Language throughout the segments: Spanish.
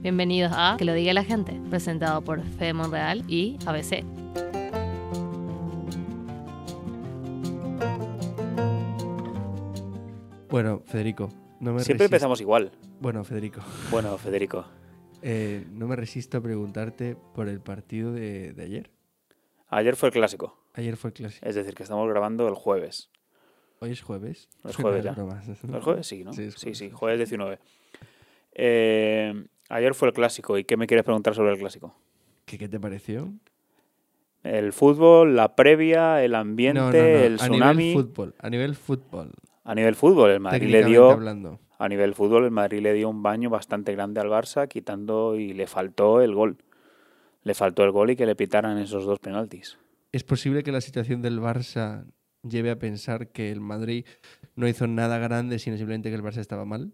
Bienvenidos a Que lo diga la gente, presentado por Fede Monreal y ABC. Bueno, Federico, no me Siempre resisto- empezamos igual. Bueno, Federico, Bueno, Federico. eh, no me resisto a preguntarte por el partido de, de ayer. Ayer fue el clásico. Ayer fue el clásico. Es decir, que estamos grabando el jueves. Hoy es jueves. Es jueves No, ya. bromas. ¿El jueves? Sí, ¿no? Sí, es sí, jueves, sí, es jueves 19. Eh, ayer fue el clásico. ¿Y qué me quieres preguntar sobre el clásico? ¿Qué, qué te pareció? El fútbol, la previa, el ambiente, No, no, no. el a tsunami. nivel fútbol. A nivel fútbol. A nivel fútbol, el Madrid le dio hablando. a nivel fútbol, el Madrid le dio un baño bastante grande al Barça, quitando y le faltó el gol. Le faltó el gol y que le pitaran esos dos penaltis. ¿Es posible que la situación del Barça lleve a pensar que el Madrid no hizo nada grande, sino simplemente que el Barça estaba mal?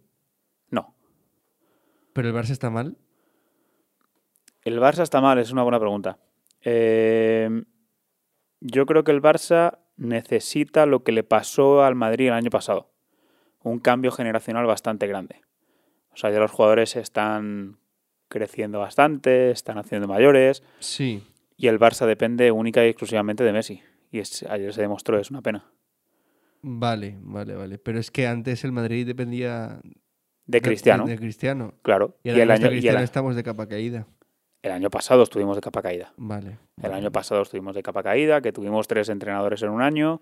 ¿Pero el Barça está mal? El Barça está mal, es una buena pregunta. Eh, yo creo que el Barça necesita lo que le pasó al Madrid el año pasado. Un cambio generacional bastante grande. O sea, ya los jugadores están creciendo bastante, están haciendo mayores Sí. y el Barça depende única y exclusivamente de Messi. Y es- ayer se demostró, es una pena. Vale, vale, vale. Pero es que antes el Madrid dependía De Cristiano, De, de Cristiano. claro. Y el año, y el, Cristiano estamos de capa caída. el año pasado estuvimos de capa caída. Vale. El año pasado estuvimos de capa caída, que tuvimos tres entrenadores en un año,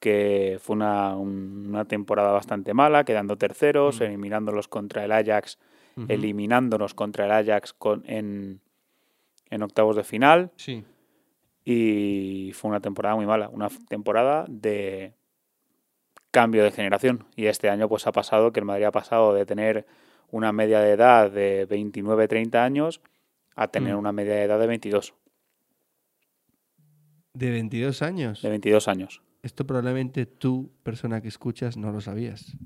que fue una, un- una temporada bastante mala, quedando terceros, Mm. eliminándolos contra el Ajax, eliminándonos contra el Ajax con, en, en octavos de final, Sí. y fue una temporada muy mala, una temporada de cambio de generación. Y este año pues ha pasado que el Madrid ha pasado de tener una media de edad de 29-30 años a tener Mm. una media de edad de 22, De 22 años. de 22 años. Esto probablemente tú, persona que escuchas, no lo sabías.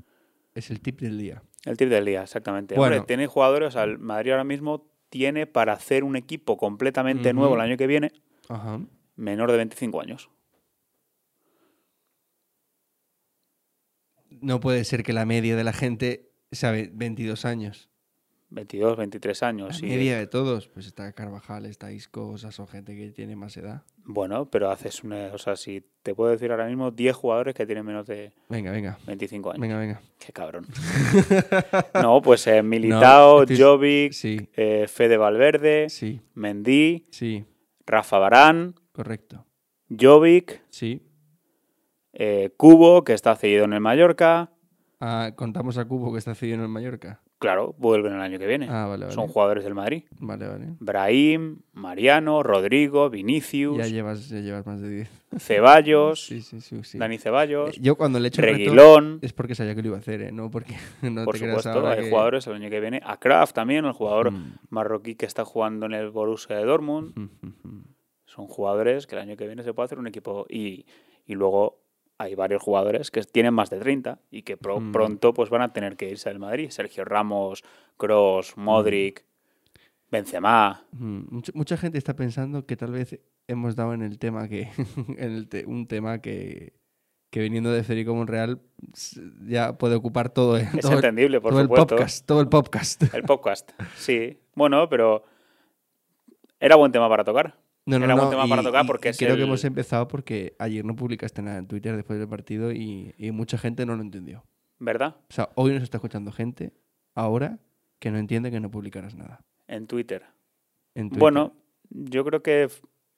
Es el tip del día. El tip del día, exactamente. Bueno. Hombre, tiene jugadores, o sea, el Madrid ahora mismo tiene para hacer un equipo completamente nuevo el año que viene, Ajá. menor de 25 años. No puede ser que la media de la gente sabe 22 años. 22, 23 años. La media de todos. Pues está Carvajal, está Isco, o sea, son gente que tiene más edad. Bueno, pero haces una. O sea, si te puedo decir ahora mismo 10 jugadores que tienen menos de Venga, venga. 25 años. Venga, venga. Qué cabrón. no, pues eh, Militao, estoy- Jovic, Sí, eh, Fede Valverde, sí, Mendy, sí. Rafa Barán, Correcto. Jovic, Sí. Eh, Cubo, que está cedido en el Mallorca. Ah, contamos a Cubo que está cedido en el Mallorca. Claro, vuelven el año que viene. Ah, vale, vale. Son jugadores del Madrid. Vale, vale. Brahim, Mariano, Rodrigo, Vinicius, Ya llevas, ya llevas más de 10. Ceballos, Sí, sí, sí. sí. Dani Ceballos, Eh, Yo cuando le he hecho Reguilón. es porque sabía que lo iba a hacer, ¿eh? No porque no por te supuesto, ahora hay que- jugadores el año que viene. A Kraft también, el jugador Mm. marroquí que está jugando en el Borussia de Dortmund. Mm. Son jugadores que el año que viene se puede hacer un equipo. Y, y luego hay varios jugadores que tienen más de 30 y que pro- Mm. pronto pues van a tener que irse del Madrid. Sergio Ramos, Cross, Modric, Benzema. Mm, Mucha, mucha gente está pensando que tal vez hemos dado en el tema que. en el te- un tema que, que viniendo de Federico Monreal ya puede ocupar todo, el- Es todo, el- entendible, por todo el supuesto. podcast. Todo el podcast. El podcast, sí. Bueno, pero era buen tema para tocar. No, no, Era no, tema y- para tocar porque y es creo que hemos empezado porque ayer no publicaste nada en Twitter después del partido y, y mucha gente no lo entendió. ¿Verdad? O sea, hoy nos está escuchando gente, ahora, que no entiende que no publicaras nada. En Twitter. en Twitter. Bueno, yo creo que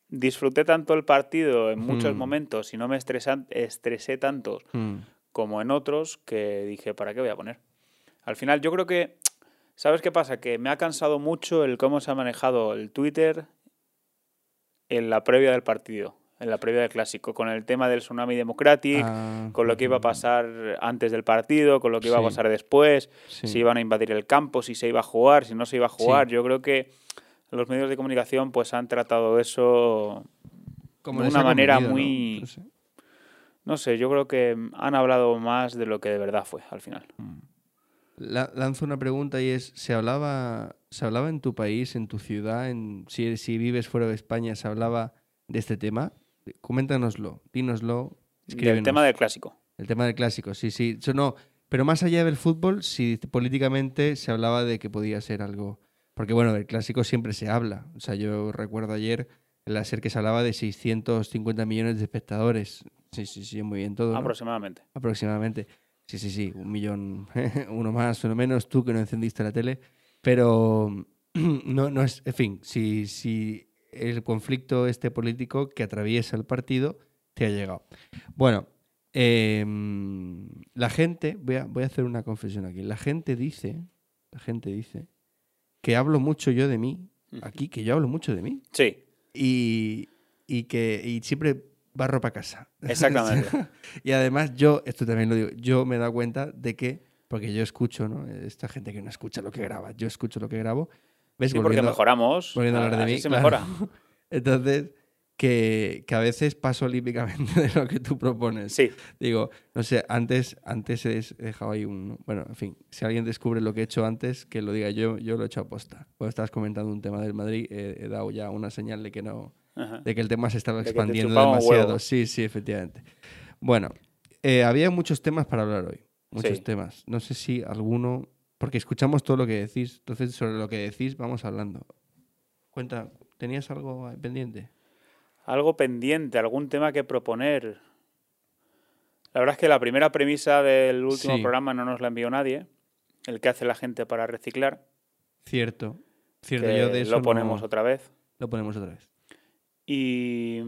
disfruté tanto el partido en muchos Hmm. momentos y no me estresan- estresé tanto Mm, como en otros que dije, ¿para qué voy a poner? Al final yo creo que, ¿sabes qué pasa? Que me ha cansado mucho el cómo se ha manejado el Twitter en la previa del partido, en la previa del clásico, con el tema del tsunami democratic, ah, con lo que iba a mm, pasar antes del partido, con lo que iba a pasar después, sí. si iban a invadir el campo, si se iba a jugar, si no se iba a jugar. Sí. Yo creo que los medios de comunicación pues han tratado eso Como de una manera muy- No sé. no sé, yo creo que han hablado más de lo que de verdad fue al final. La- lanzo una pregunta y es, ¿se hablaba, ¿se hablaba en tu país, en tu ciudad, en, si, si vives fuera de España, se hablaba de este tema? Coméntanoslo, dínoslo, El tema del clásico. El tema del clásico, sí, sí. Eso no, pero más allá del fútbol, si políticamente se hablaba de que podía ser algo Porque bueno, del clásico siempre se habla. O sea, yo recuerdo ayer en la SER que se hablaba de 650 millones de espectadores. Sí, sí, sí, muy bien todo. ¿no? Aproximadamente. Sí, sí, sí, un millón, uno más, uno menos, tú que no encendiste la tele. Pero no, no es, en fin, si, si el conflicto este político que atraviesa el partido te ha llegado. Bueno, em, la gente, voy a, voy a hacer una confesión aquí, la gente dice, la gente dice que hablo mucho yo de mí, aquí, que yo hablo mucho de mí, Sí, y, y que y siempre barro para casa. Exactamente. y además yo, esto también lo digo, yo me he dado cuenta de que, porque yo escucho, ¿no? Esta gente que no escucha lo que graba, yo escucho lo que grabo. ¿Ves? sí porque mejoramos. volviendo a hablar de así mí, se claro. mejora. Entonces, que, que a veces paso olímpicamente de lo que tú propones. Sí, Digo, no sé, antes, antes he dejado ahí un... Bueno, en fin, si alguien descubre lo que he hecho antes, que lo diga yo, yo lo he hecho a posta. Cuando estabas comentando un tema del Madrid, he, he dado ya una señal de que no, Ajá. de que el tema se estaba expandiendo demasiado. huevo. Sí, sí, efectivamente. Bueno, eh, había muchos temas para hablar hoy. Muchos Sí. temas. No sé si alguno. Porque escuchamos todo lo que decís. Entonces, sobre lo que decís, vamos hablando. Cuenta, ¿tenías algo pendiente? Algo pendiente, algún tema que proponer. La verdad es que la primera premisa del último Sí. programa no nos la envió nadie. El que hace la gente para reciclar. Cierto. Cierto, que yo de eso lo no- ponemos otra vez. Lo ponemos otra vez. Y,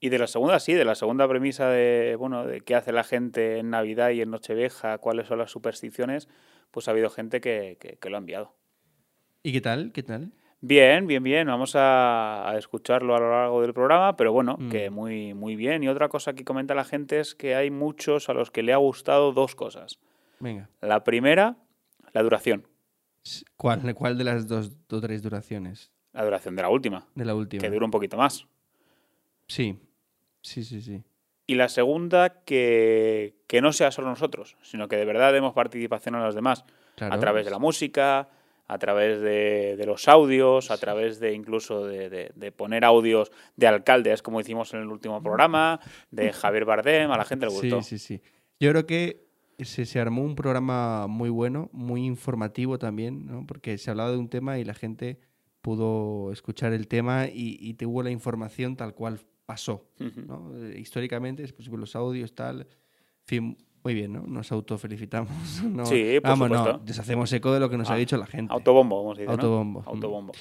y de la segunda, sí, de la segunda premisa de, bueno, de qué hace la gente en Navidad y en Nochevieja, cuáles son las supersticiones, pues ha habido gente que, que- que lo ha enviado. ¿Y qué tal? ¿Qué tal? Bien, bien, bien. Vamos a, a escucharlo a lo largo del programa, pero bueno, Mm. que muy, muy bien. Y otra cosa que comenta la gente es que hay muchos a los que le ha gustado dos cosas. Venga. La primera, la duración. ¿Cuál, cuál de las dos o tres duraciones? La duración de la última, De la última. que dura un poquito más. Sí. Sí, sí, sí. Y la segunda, que, que no sea solo nosotros, sino que de verdad demos participación a los demás. Claro. A través de la música, a través de, de los audios, a través de incluso de, de- de poner audios de alcaldes, como hicimos en el último programa, de Javier Bardem, a la gente le gustó. Sí, sí, sí. Yo creo que se, se armó un programa muy bueno, muy informativo también, ¿no? porque se hablaba de un tema y la gente pudo escuchar el tema y, y tuvo la información tal cual pasó. Ujú. ¿no? Eh, Históricamente, los audios, tal. En fin, muy bien, ¿no? Nos autofelicitamos. ¿no? Sí, por Vamos, no, deshacemos eco de lo que nos ha Ah, dicho la gente. Autobombo, vamos a decir. ¿no? Autobombo. Mm. Autobombo.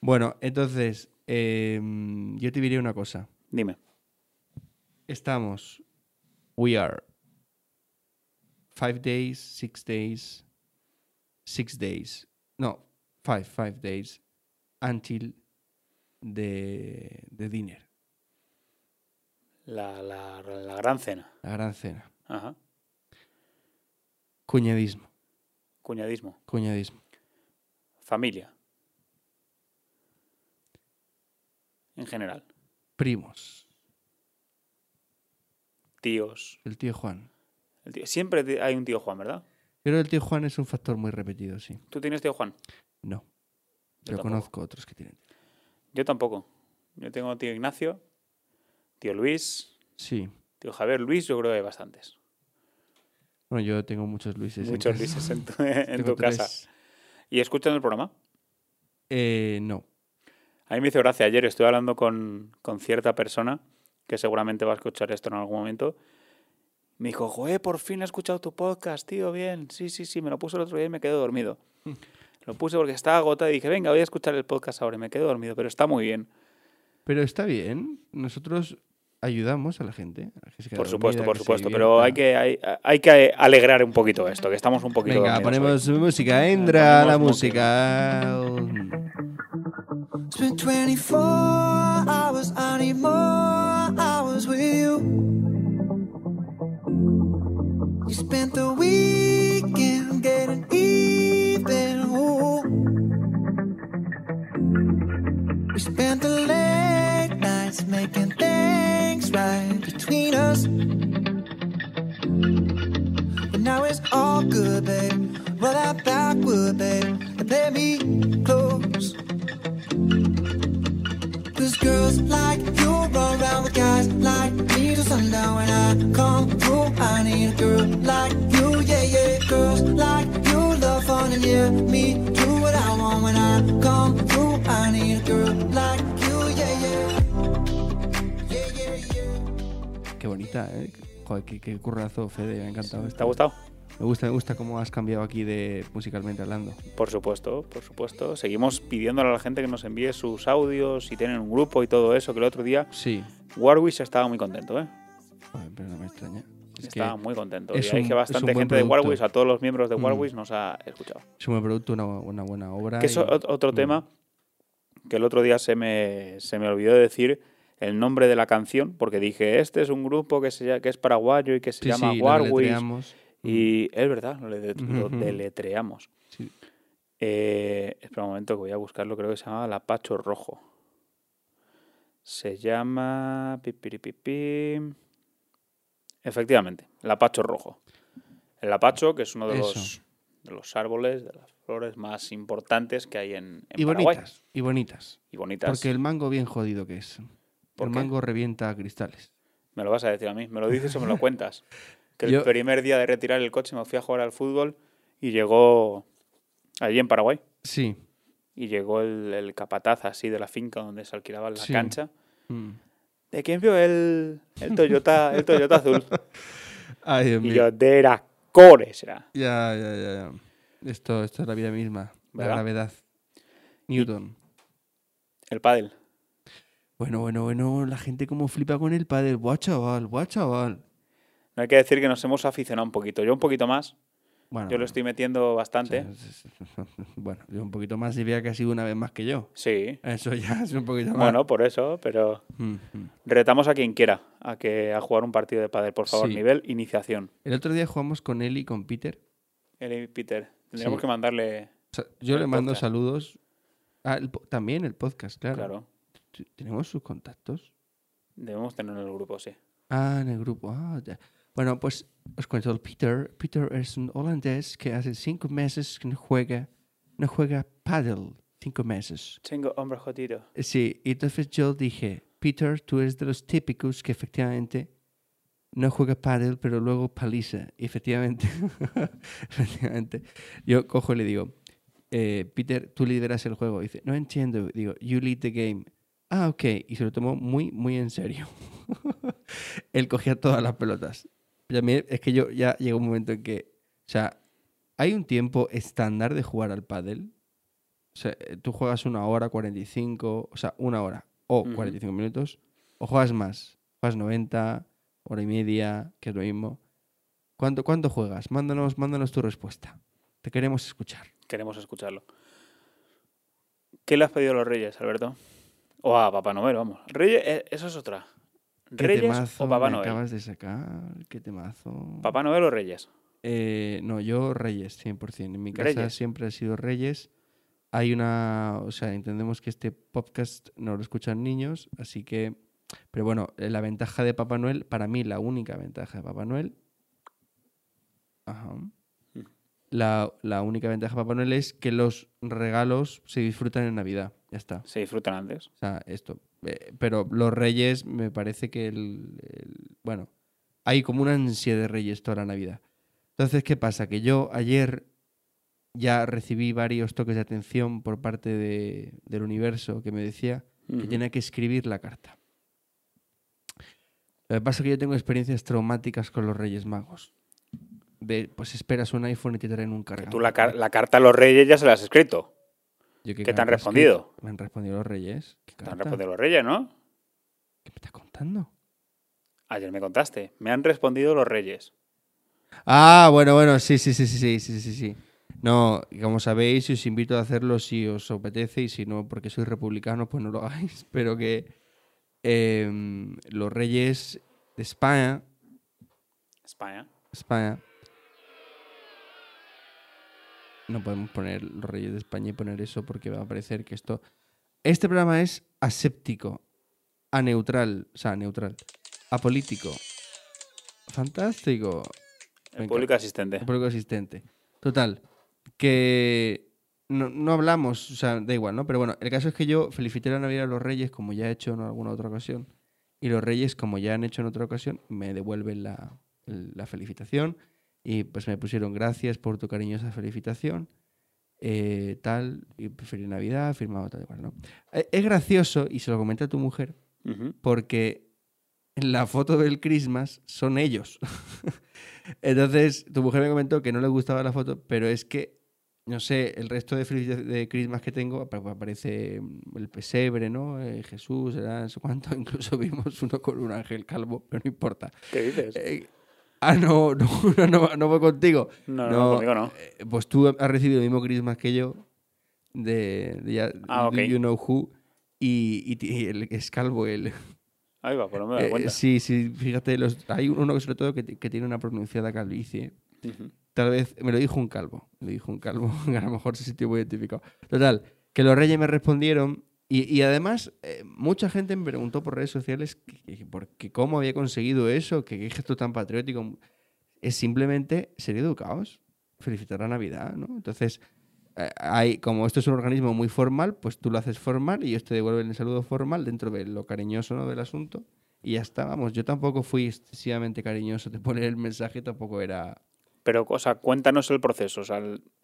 Bueno, entonces, eh, yo te diría una cosa. Dime. Estamos. We are. Five days, six days, six days. No, five, five days until the, the dinner, La, la- la gran cena. la gran cena. Ajá. Cuñadismo, Cuñadismo. cuñadismo. Familia. En general. Primos, Tíos. el tío Juan. El tío- Siempre hay un tío Juan, ¿verdad? Pero el tío Juan es un factor muy repetido, sí. ¿Tú tienes tío Juan? No. Yo Yo conozco otros que tienen. Yo tampoco. Yo tengo tío Ignacio, tío Luis, Sí. tío Javier Luis, yo creo que hay bastantes. Bueno, yo tengo muchos Luises. en Muchos casa. Luises en tu, en tu casa. ¿Y escuchan el programa? Eh, no. A mí me hizo gracia ayer, estoy hablando con, con cierta persona que seguramente va a escuchar esto en algún momento. Me dijo, joder, por fin he escuchado tu podcast, tío, bien. Sí, sí, sí, me lo puse el otro día y me quedé dormido. Lo puse porque estaba agotado y dije, venga, voy a escuchar el podcast ahora y me quedé dormido, pero está muy bien. Pero está bien. Nosotros ayudamos a la gente. a que se Por supuesto, dormida, por supuesto, pero hay que, hay, hay que alegrar un poquito esto, que estamos un poquito Venga, ponemos hoy. música. Entra la música. It's been 24 hours, I need more hours with you. You spent the weekend it's all good, babe. Roll that backward, babe, and play me close. Cause girls like you run around with guys like me till sundown when I come through. I need a girl like you, yeah, yeah. Girls like you love fun and yeah, me do what I want when I come through. I need a girl like you, yeah, yeah. Yeah, yeah, yeah. Qué bonita, ¿eh? Joder, qué, qué currazo, Fede, me ha encantado ¿Te ha gustado? Me gusta, me gusta cómo has cambiado aquí de musicalmente hablando. Por supuesto, por supuesto. Seguimos pidiéndole a la gente que nos envíe sus audios, si tienen un grupo y todo eso, que el otro día Sí, Warwish estaba muy contento, ¿eh? Joder, pero no me extraña. Es que Estaba muy contento. es y hay un- que es bastante gente de producto. Warwish, a todos los miembros de Mm. Warwish nos ha escuchado. es un buen producto, una, una buena obra. Que es y- otro Mm. tema que el otro día se me, se me olvidó de decir el nombre de la canción, porque dije, este es un grupo que, se, que es paraguayo y que se Sí, llama sí. Y es verdad, lo, deletreamos. Sí. Eh, espera un momento que voy a buscarlo, creo que se llama Lapacho Rojo. Se llama... pipiripipi. Efectivamente, Lapacho Rojo. El lapacho, que es uno de Eso. los, de los árboles, de las flores más importantes que hay en, en Y Paraguay. bonitas, y bonitas. Y bonitas. Porque el mango bien jodido que es. ¿Por el qué? mango revienta cristales. Me lo vas a decir a mí, me lo dices o me lo cuentas. Que el primer día de retirar el coche me fui a jugar al fútbol y llegó allí en Paraguay. Sí. Y llegó el, el capataz así de la finca donde se alquilaba la Sí. cancha. Mm. ¿De quién vio el, el Toyota, el Toyota azul? Ay, Dios Y mío. yo, de Eracore será. Ya, ya, ya, ya. Esto, esto es la vida misma. La gravedad. Newton. El pádel. Bueno, bueno, bueno. La gente como flipa con el padre. Buah, chaval, buah, chaval. No hay que decir que nos hemos aficionado un poquito. Yo un poquito más. Bueno, Yo lo estoy metiendo bastante. Bueno, yo un poquito más diría que ha sido una vez más que yo. Sí. Eso ya es un poquito más. Bueno, por eso, pero Mm, mm. retamos a quien quiera a que a jugar un partido de pádel, por favor, Sí. nivel iniciación. El otro día jugamos con él y con Peter. Él y Peter, tendríamos Sí. que mandarle, O sea, yo le mando podcast. saludos. Ah, el también el podcast, claro. claro, ¿Tenemos sus contactos? debemos tener en el grupo, sí. Ah, en el grupo. Ah, ya. Bueno, pues os cuento. El Peter, Peter es un holandés que hace cinco meses que no juega, no juega paddle. Cinco meses. Tengo hombre jodido. Eh, Sí, y entonces yo dije, Peter, tú eres de los típicos que efectivamente no juega paddle, pero luego paliza. Y efectivamente, efectivamente, yo cojo y le digo, eh, Peter, tú lideras el juego. Y dice, no entiendo. Digo, you lead the game. Ah, ok. Y se lo tomó muy, muy en serio. Él cogía todas las pelotas. Mí es que yo ya llegó un momento en que, o sea, hay un tiempo estándar de jugar al pádel. O sea, eh, tú juegas una hora, 45, o sea, una hora o Ujú. 45 minutos, o juegas más, juegas 90, hora y media, que es lo mismo. ¿Cuánto, cuánto juegas? Mándanos, mándanos tu respuesta. Te queremos escuchar. Queremos escucharlo. ¿Qué le has pedido a los Reyes, Alberto? O a Papá Noel, vamos. Reyes, eh, eso es otra. ¿Qué ¿Reyes temazo o Papá me Noel? acabas de sacar? ¿Qué temazo? ¿Papá Noel o Reyes? Eh, no, yo Reyes, 100%. En mi casa Reyes. siempre ha sido Reyes. Hay una, o sea, entendemos que este podcast no lo escuchan niños, así que, pero bueno, eh, la ventaja de Papá Noel, para mí la única ventaja de Papá Noel, ajá, Mm. la, la única ventaja de Papá Noel es que los regalos se disfrutan en Navidad, ya está. Se disfrutan antes. O sea, esto. Eh, pero los reyes, me parece que el, el- Bueno, hay como una ansia de reyes toda la Navidad. Entonces, ¿qué pasa? Que yo ayer ya recibí varios toques de atención por parte de- del universo que me decía que tenía que escribir la carta. Lo que pasa es que yo tengo experiencias traumáticas con los Reyes Magos. De, pues esperas un iPhone y te traen un cargador. tú la, car- la carta a los Reyes ya se la has escrito. ¿Qué, ¿Qué te han respondido? me han respondido los reyes. ¿Qué te han respondido los reyes, ¿no? ¿Qué me estás contando? Ayer me contaste. Me han respondido los reyes. Ah, bueno, bueno, sí, sí, sí, sí, sí, sí, sí. No, como sabéis, os invito a hacerlo si os apetece y si no, porque sois republicanos, pues no lo hagáis. Pero que em, los reyes de España. España. España no podemos poner los reyes de España y poner eso porque va a parecer que esto... Este programa es aséptico, aneutral, o sea, neutral, apolítico, fantástico. El público asistente. El público asistente. Total, que no, no hablamos, o sea, da igual, ¿no? Pero bueno, el caso es que yo felicité la Navidad a los Reyes, como ya he hecho en alguna otra ocasión, y los Reyes, como ya han hecho en otra ocasión, me devuelven la, la felicitación, y pues me pusieron gracias por tu cariñosa felicitación, eh, tal, y preferí Navidad, firmado tal y cual, ¿no? Eh, Es gracioso, y se lo comenté a tu mujer, Ujú. porque en la foto del Christmas son ellos. Entonces, tu mujer me comentó que no le gustaba la foto, pero es que, no sé, el resto de, de Christmas que tengo apa- aparece mm, el pesebre, ¿no? Eh, Jesús, no sé cuánto. Incluso vimos uno con un ángel calvo, pero no importa. ¿Qué dices? Eh, ah, no, no, no, no, fue contigo. no, no, conmigo no. Eh, Pues tú has recibido el mismo Christmas que yo, de, de Ah, ok. Do You Know Who, y, y y el es calvo, el, Ahí va, pues no me doy eh, cuenta. sí, sí, fíjate, los, hay uno que sobre todo que, que tiene una pronunciada calvicie. Tal vez, me lo dijo un calvo, me lo dijo un calvo, a lo mejor se sintió muy identificado. Total, que los reyes me respondieron y, y además eh, mucha gente me preguntó por redes sociales que, que- por qué cómo había conseguido eso, que qué gesto tan patriótico. Es simplemente ser educados, felicitar la Navidad, ¿no? Entonces, eh, hay, como esto es un organismo muy formal, pues tú lo haces formal y ellos te devuelven el saludo formal dentro de lo cariñoso ¿no? del asunto. Y ya está, vamos, yo tampoco fui excesivamente cariñoso de poner el mensaje, tampoco era... Pero, o sea, cuéntanos el proceso. O sea,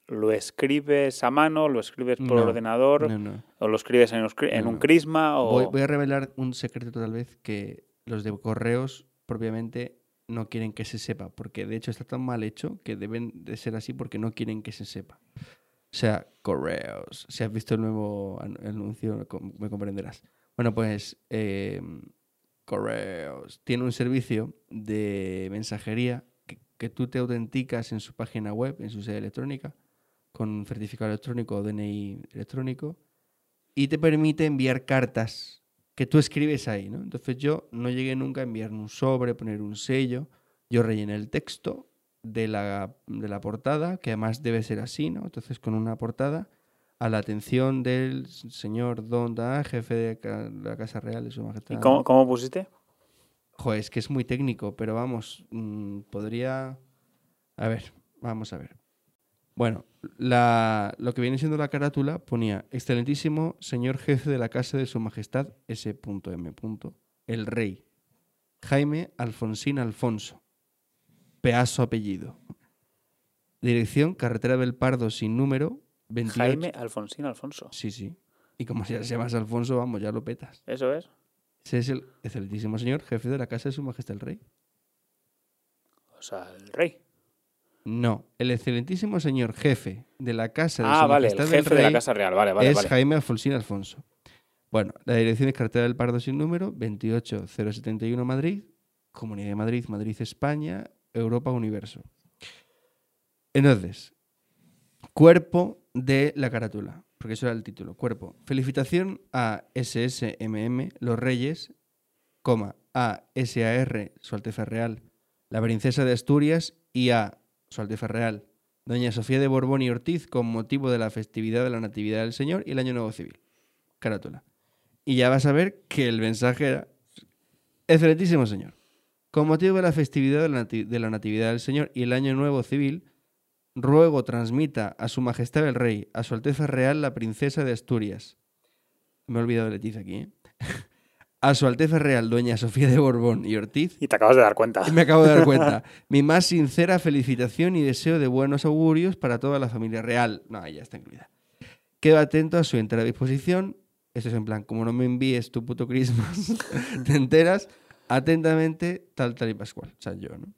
¿lo escribes a mano, lo escribes por No, ordenador, No, no. o lo escribes en, en un crisma? O... Voy, voy a revelar un secreto tal vez que los de correos propiamente no quieren que se sepa, porque de hecho está tan mal hecho que deben de ser así porque no quieren que se sepa. O sea, correos. Si has visto el nuevo an- anuncio, me comprenderás. Bueno, pues eh, correos tiene un servicio de mensajería que, que tú te autenticas en su página web, en su sede electrónica, con un certificado electrónico o DNI electrónico, y te permite enviar cartas que tú escribes ahí, ¿no? Entonces yo no llegué nunca a enviar un sobre, poner un sello, yo rellené el texto de la, de la portada, que además debe ser así, ¿no? Entonces con una portada a la atención del señor Don Da, jefe de la Casa Real de Su Majestad. ¿Y cómo, cómo pusiste? Joder, es que es muy técnico, pero vamos, mm, podría... A ver, vamos a ver. Bueno, la, lo que viene siendo la carátula ponía, excelentísimo señor jefe de la Casa de Su Majestad S.M. El Rey, Jaime Alfonsín Alfonso, peazo apellido. Dirección, carretera del Pardo sin número, 28... Jaime Alfonsín Alfonso. Sí, sí. Y como ya se llamas Alfonso, vamos, ya lo petas. Eso es. Ese es el excelentísimo señor jefe de la Casa de Su Majestad el Rey. O sea, el rey. No, el excelentísimo señor jefe de la casa de Ah, su vale, el majestad el jefe de la Casa Real. Vale, vale, es vale. Jaime Alfonsín Alfonso. Bueno, la dirección es Cartera del Pardo sin número, 28071 Madrid, Comunidad de Madrid, Madrid, España, Europa, Universo. Entonces, cuerpo de la carátula, porque eso era el título, cuerpo. Felicitación a SSMM, los Reyes, coma, a SAR, Su Alteza Real, la Princesa de Asturias y a Su Alteza Real, Doña Sofía de Borbón y Ortiz con motivo de la festividad de la Natividad del Señor y el Año Nuevo Civil. Carátula. Y ya vas a ver que el mensaje era, excelentísimo Señor, con motivo de la festividad de la, nati- de la Natividad del Señor y el Año Nuevo Civil, ruego transmita a Su Majestad el Rey, a Su Alteza Real la Princesa de Asturias. Me he olvidado de Leticia aquí, ¿eh? A Su Alteza Real, Doña Sofía de Borbón y Ortiz, Y te acabas de dar cuenta. me acabo de dar cuenta. Mi más sincera felicitación y deseo de buenos augurios para toda la familia real. No, ya está incluida. Quedo atento a su entera disposición. Esto es en plan, como no me envíes tu puto Christmas, te enteras. Atentamente, tal, tal y pascual. Sea, yo, ¿no?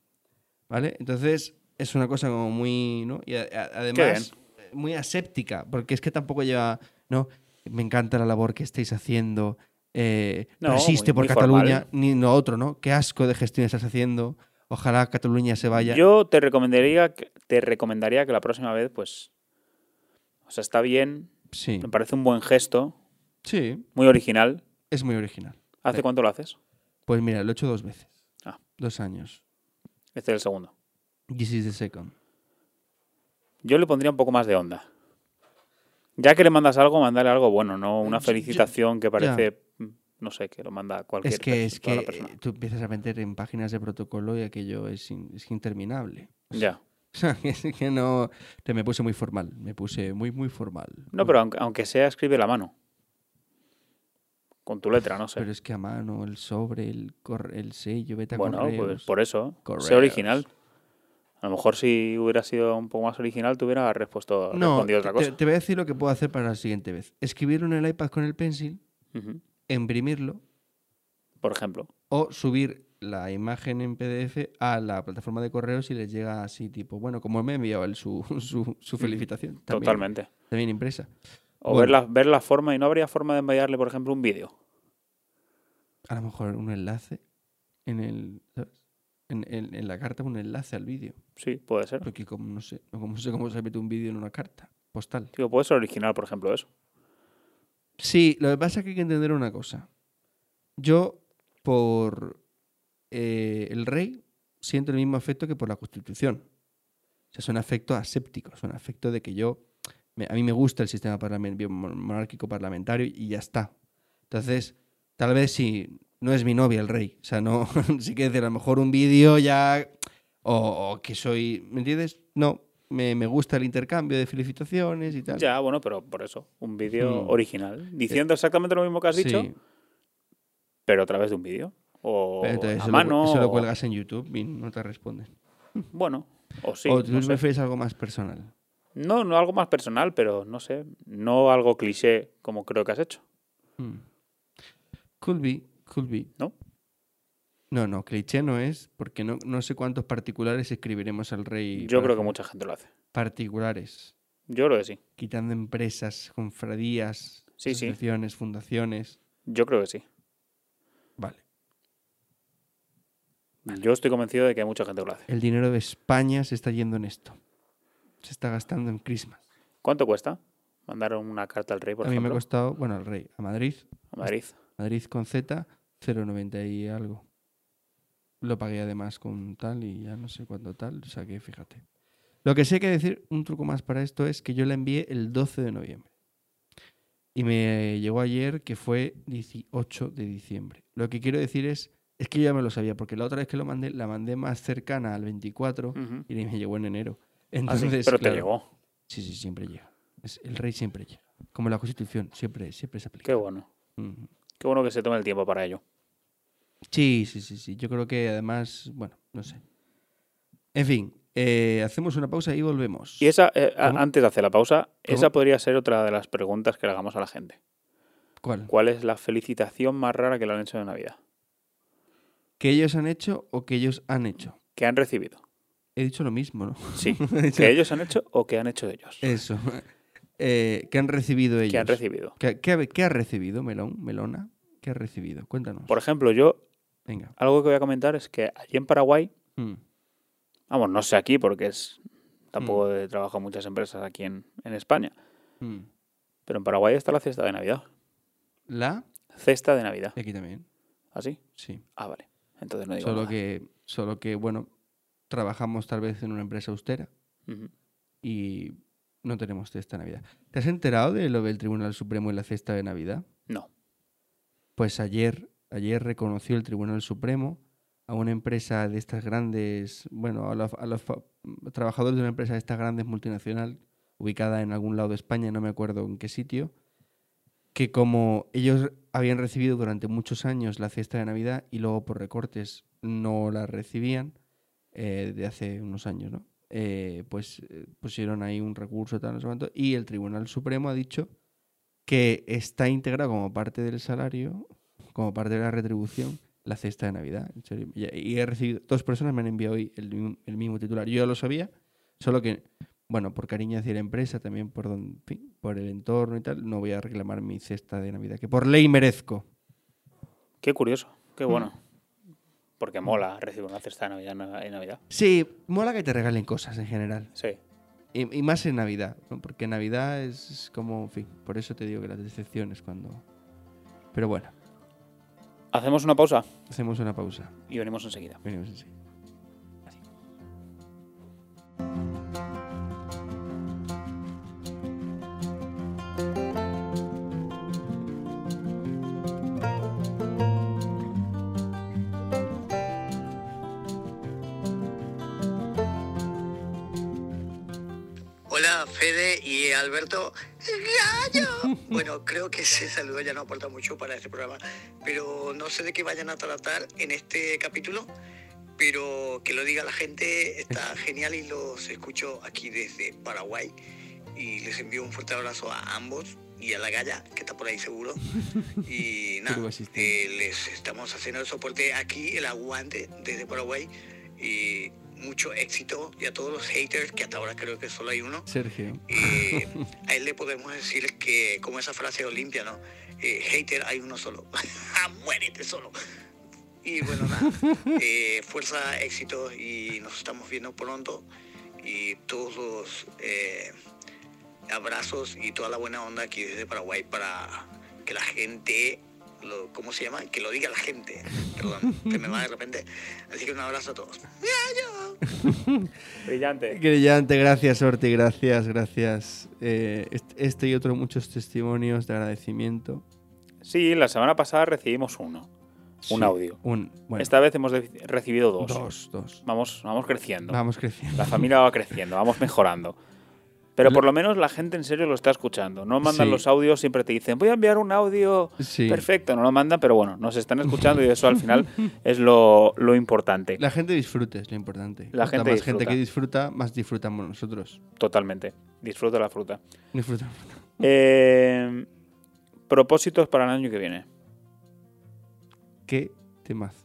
¿Vale? Entonces, es una cosa como muy, ¿no? Y además, muy aséptica, porque es que tampoco lleva, ¿no? Me encanta la labor que estáis haciendo. Eh, No, resiste muy- por muy Cataluña, formal. ni lo otro, ¿no? Qué asco de gestión estás haciendo. Ojalá Cataluña se vaya. Yo te recomendaría, que, te recomendaría que la próxima vez, pues. O sea, está bien. Sí, Me parece un buen gesto. sí, Muy original. es muy original. ¿Hace Sí. cuánto lo haces? Pues mira, lo he hecho dos veces. Ah. Dos años. Este es el segundo. This is the second. Yo le pondría un poco más de onda. Ya que le mandas algo, mandale algo bueno, no una felicitación que parece, no sé, que lo manda cualquier Es que, es toda la que persona. eh, tú empiezas a meter en páginas de protocolo y aquello es, in- es interminable. Ya. O sea, es que no... Te me puse muy formal. Me puse muy, muy formal. No, pero aunque, aunque sea, escribe la mano. Con tu letra, no sé. Pero es que a mano, el sobre, el, corre- el sello, vete a bueno, correos. pues por eso. Correos. Sé original. A lo mejor si hubiera sido un poco más original, te hubiera respuesto, No, respondido otra te, cosa. te voy a decir lo que puedo hacer para la siguiente vez. Escribirlo en el iPad con el pencil, Ujú. Imprimirlo Por ejemplo. o subir la imagen en PDF a la plataforma de correos y les llega así tipo, bueno, como me ha enviado él su, su, su felicitación. También, Totalmente. También impresa. O Bueno. ver, la, ver la forma, y no habría forma de enviarle, por ejemplo, un vídeo. A lo mejor un enlace en el... ¿sabes? En, en- en la carta un enlace al vídeo. Sí, puede ser. Porque como no sé, no como sé cómo se mete un vídeo en una carta postal. Digo, puede ser original, por ejemplo, eso. Sí, lo que pasa es que hay que entender una cosa. Yo, por eh, el rey, siento el mismo afecto que por la Constitución. O sea, es un afecto aséptico, es un afecto de que yo, a mí me gusta el sistema monárquico parlamentario y ya está. Entonces, tal vez si no es mi novia el rey, o sea, no, sí que decir, a lo mejor un vídeo ya, o que soy, ¿me entiendes? No, me, me gusta el intercambio de felicitaciones y tal. Ya, bueno, pero por eso, un vídeo Hmm. original, diciendo exactamente lo mismo que has dicho, Sí. pero a través de un vídeo. O entonces a eso, mano. lo, eso lo cuelgas en YouTube y no te responden. Bueno, o sí. o tú no, sé. prefieres algo más personal. no, no algo más personal, pero no sé. No algo cliché como creo que has hecho. Mm. Could be, could be. ¿No? No, no, cliché no es, porque no, no sé cuántos particulares escribiremos al rey. Yo creo que mucha gente lo hace. Particulares, Yo creo que sí. quitando empresas, confradías, Sí, fundaciones. Yo creo que sí. Vale. Yo estoy convencido de que mucha gente lo hace. El dinero de España se está yendo en esto. Se está gastando en Christmas. ¿Cuánto cuesta mandar una carta al rey, por a mí me ha ejemplo? costado, bueno, al rey, a Madrid, A Madrid. Madrid con Z, 0,90 y algo. Lo pagué además con tal y ya no sé cuánto tal, o sea que fíjate. Lo que sí hay que decir, un truco más para esto es que yo la envié el 12 de noviembre. Y me llegó ayer que fue 18 de diciembre. Lo que quiero decir es, es que yo ya me lo sabía, porque la otra vez que lo mandé, la mandé más cercana al 24 Ujú. y me llegó en enero. Ah, sí, Entonces, pero claro, te llegó. Sí, sí, siempre llega. Es- el rey siempre llega. Como la Constitución, siempre, siempre se aplica. Qué bueno. Qué bueno que se tome el tiempo para ello. Sí, sí, sí, sí. Yo creo que además, bueno, no sé. En fin, eh, hacemos una pausa y volvemos. Y esa, eh, antes de hacer la pausa, ¿Cómo? esa podría ser otra de las preguntas que le hagamos a la gente. ¿Cuál? ¿Cuál es la felicitación más rara que le han hecho de Navidad? ¿Que ellos han hecho o que ellos han hecho? ¿Que han recibido? He dicho lo mismo, ¿no? Sí. ¿Que ellos han hecho o que han hecho ellos? Eso. Eh, ¿Qué han recibido ellos? Que han recibido. ¿Qué, qué qué ha recibido, Melón? ¿Melona? ¿Qué ha recibido? Cuéntanos. Por ejemplo, yo, Venga. algo que voy a comentar es que allí en Paraguay, Mm, vamos, no sé aquí porque es tampoco he trabajado muchas empresas aquí en, en España, mm. pero en Paraguay está la cesta de Navidad. ¿La? Cesta de Navidad. Y aquí también. ¿Así? Sí. Ah, vale. Entonces no digo Solo nada. que, solo que, bueno, trabajamos tal vez en una empresa austera y no tenemos cesta de Navidad. ¿Te has enterado de lo del Tribunal Supremo y la cesta de Navidad? No. Pues ayer, ayer reconoció el Tribunal Supremo a una empresa de estas grandes, bueno, a los, a los trabajadores de una empresa de estas grandes multinacional, ubicada en algún lado de España, no me acuerdo en qué sitio, que como ellos habían recibido durante muchos años la cesta de Navidad y luego por recortes no la recibían, eh, de hace unos años, ¿no? Eh, pues eh, pusieron ahí un recurso tal, no y el Tribunal Supremo ha dicho que está integrado como parte del salario, como parte de la retribución, la cesta de Navidad. En serio. Y he recibido, dos personas me han enviado hoy el, mismo- el mismo titular. Yo ya lo sabía, solo que, bueno, por cariño hacia la empresa, también por, don- en fin, por el entorno y tal, no voy a reclamar mi cesta de Navidad, que por ley merezco. Qué curioso. Mm. Qué bueno. Porque mola recibir una cesta de Navidad en Nav- en Navidad. Sí, mola que te regalen cosas en general. Sí. Y, y más en Navidad, ¿no? porque Navidad es, es como, en fin, por eso te digo que las decepciones cuando... Pero bueno, Hacemos una pausa hacemos una pausa. y venimos enseguida. Venimos enseguida. Hola, Fede y Alberto. ¡Gallo! Bueno, creo que ese saludo ya no aporta mucho para este programa, pero no sé de qué vayan a tratar en este capítulo. pero que lo diga la gente está genial y los escucho aquí desde Paraguay. Y les envío un fuerte abrazo a ambos y a la Galla, que está por ahí seguro. Y nada, eh, les estamos haciendo el soporte aquí, el aguante desde Paraguay. Y mucho éxito y a todos los haters, que hasta ahora creo que solo hay uno. Sergio. Eh, a él le podemos decir que, como esa frase de Olimpia, ¿no? Eh, hater hay uno solo. Muérete solo. Y bueno, nada. eh, fuerza, éxito y nos estamos viendo pronto. Y todos los eh, abrazos y toda la buena onda aquí desde Paraguay para que la gente, lo, ¿cómo se llama? Que lo diga la gente. Perdón, se me va de repente. Así que un abrazo a todos. Brillante. Brillante, gracias Orti, gracias, gracias. Eh, est- este y otros muchos testimonios de agradecimiento. Sí, la semana pasada recibimos uno. Un Sí, audio. Un, bueno, Esta vez hemos recibido dos. dos, dos. Vamos, vamos creciendo. Vamos creciendo. La familia va creciendo, vamos mejorando. Pero por lo menos la gente en serio lo está escuchando. No mandan Sí. los audios, siempre te dicen, voy a enviar un audio Sí. perfecto. No lo mandan, pero bueno, nos están escuchando y eso al final es lo, lo importante. La gente disfrute, es lo importante. La gente más gente que disfruta, más disfrutamos nosotros. Totalmente. Disfruta la fruta. Disfruta. Eh, propósitos para el año que viene. ¿Qué temazo?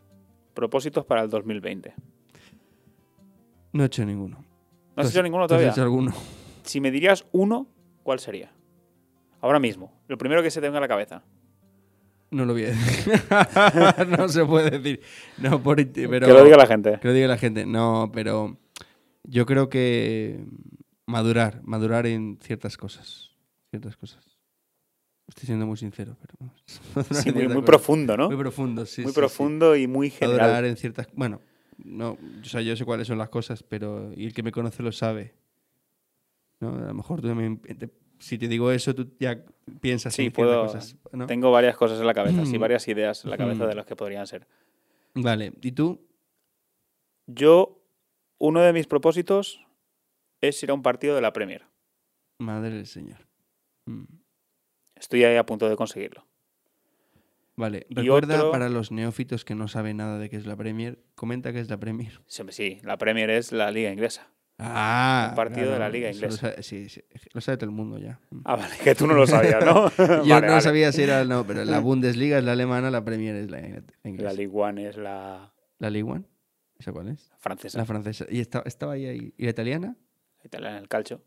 Propósitos para el 2020. No he hecho ninguno. ¿No has ¿Tú hecho ninguno tú has todavía? hecho alguno? Si me dirías uno, ¿cuál sería? Ahora mismo. Lo primero que se te venga a la cabeza. No lo voy a decir. no se puede decir. No, por, pero, que lo diga la gente. Que lo diga la gente. No, pero yo creo que madurar, madurar en ciertas cosas. Ciertas cosas. Estoy siendo muy sincero, pero... madurar Sí, en muy, muy profundo, ¿no? Muy profundo, sí. muy sí, sí. profundo y muy Madurar general. en ciertas... Bueno, no, o sea, yo sé cuáles son las cosas, pero... Y el que me conoce lo sabe. ¿No? A lo mejor tú también... te- si te digo eso, tú ya piensas Sí, en puedo. cosas. ¿no? Tengo varias cosas en la cabeza, sí, Mm. varias ideas en la cabeza Mm. de las que podrían ser. Vale, ¿y tú? Yo, uno de mis propósitos es ir a un partido de la Premier. Madre del Señor. Mm. Estoy ahí a punto de conseguirlo. Vale, recuerda otro- para los neófitos que no saben nada de qué es la Premier, comenta qué es la Premier. Sí, la Premier es la liga inglesa. Ah, Un partido de la Liga lo Inglesa. sabe- sí, sí, lo sabe todo el mundo ya. Mm. Ah, vale, que tú no lo sabías, ¿no? Yo Vale, no vale. sabía si era no, pero la Bundesliga es la alemana, la Premier es la ingl- la inglesa. La Ligue 1 es la ¿La Ligue 1? ¿Esa cuál es? francesa. La francesa. ¿Y estaba, estaba ahí, ahí? ¿Y la italiana? La italiana, el calcio.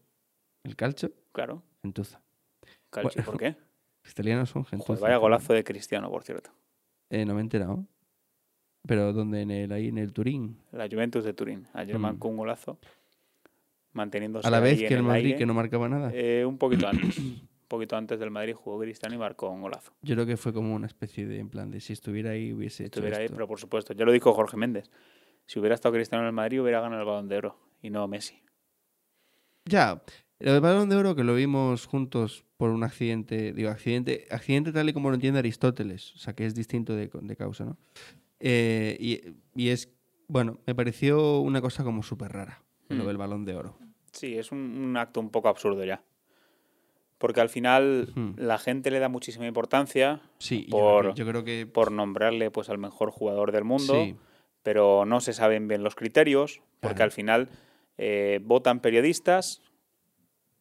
¿El calcio? Claro. Gentuza. Calcio, Bueno. ¿por qué? Los italianos son Joder, gentuza. vaya golazo de Cristiano, por cierto. Eh, no me he enterado. Pero ¿dónde? En el, ahí en el Turín. La Juventus de Turín. Ayer Mm. marcó un golazo. Manteniéndose A la ahí vez en que el Madrid, aire. que no marcaba nada. Eh, un poquito antes. un poquito antes del Madrid jugó Cristiano y marcó un golazo. Yo creo que fue como una especie de, en plan, de si estuviera ahí hubiese hecho Estuviera ahí, esto. pero por supuesto. Ya lo dijo Jorge Méndez. Si hubiera estado Cristiano en el Madrid, hubiera ganado el balón de oro. Y no Messi. Ya, el balón de oro que lo vimos juntos por un accidente, digo, accidente, accidente tal y como lo entiende Aristóteles, o sea, que es distinto de, de causa, ¿no? Eh, y, y es, bueno, me pareció una cosa como súper rara, lo Mm. del balón de oro. Sí, es un, un acto un poco absurdo ya. Porque al final Ujú. la gente le da muchísima importancia Sí, Por- yo, creo que... por nombrarle pues al mejor jugador del mundo, Sí, pero no se saben bien los criterios, porque Claro. al final eh, votan periodistas.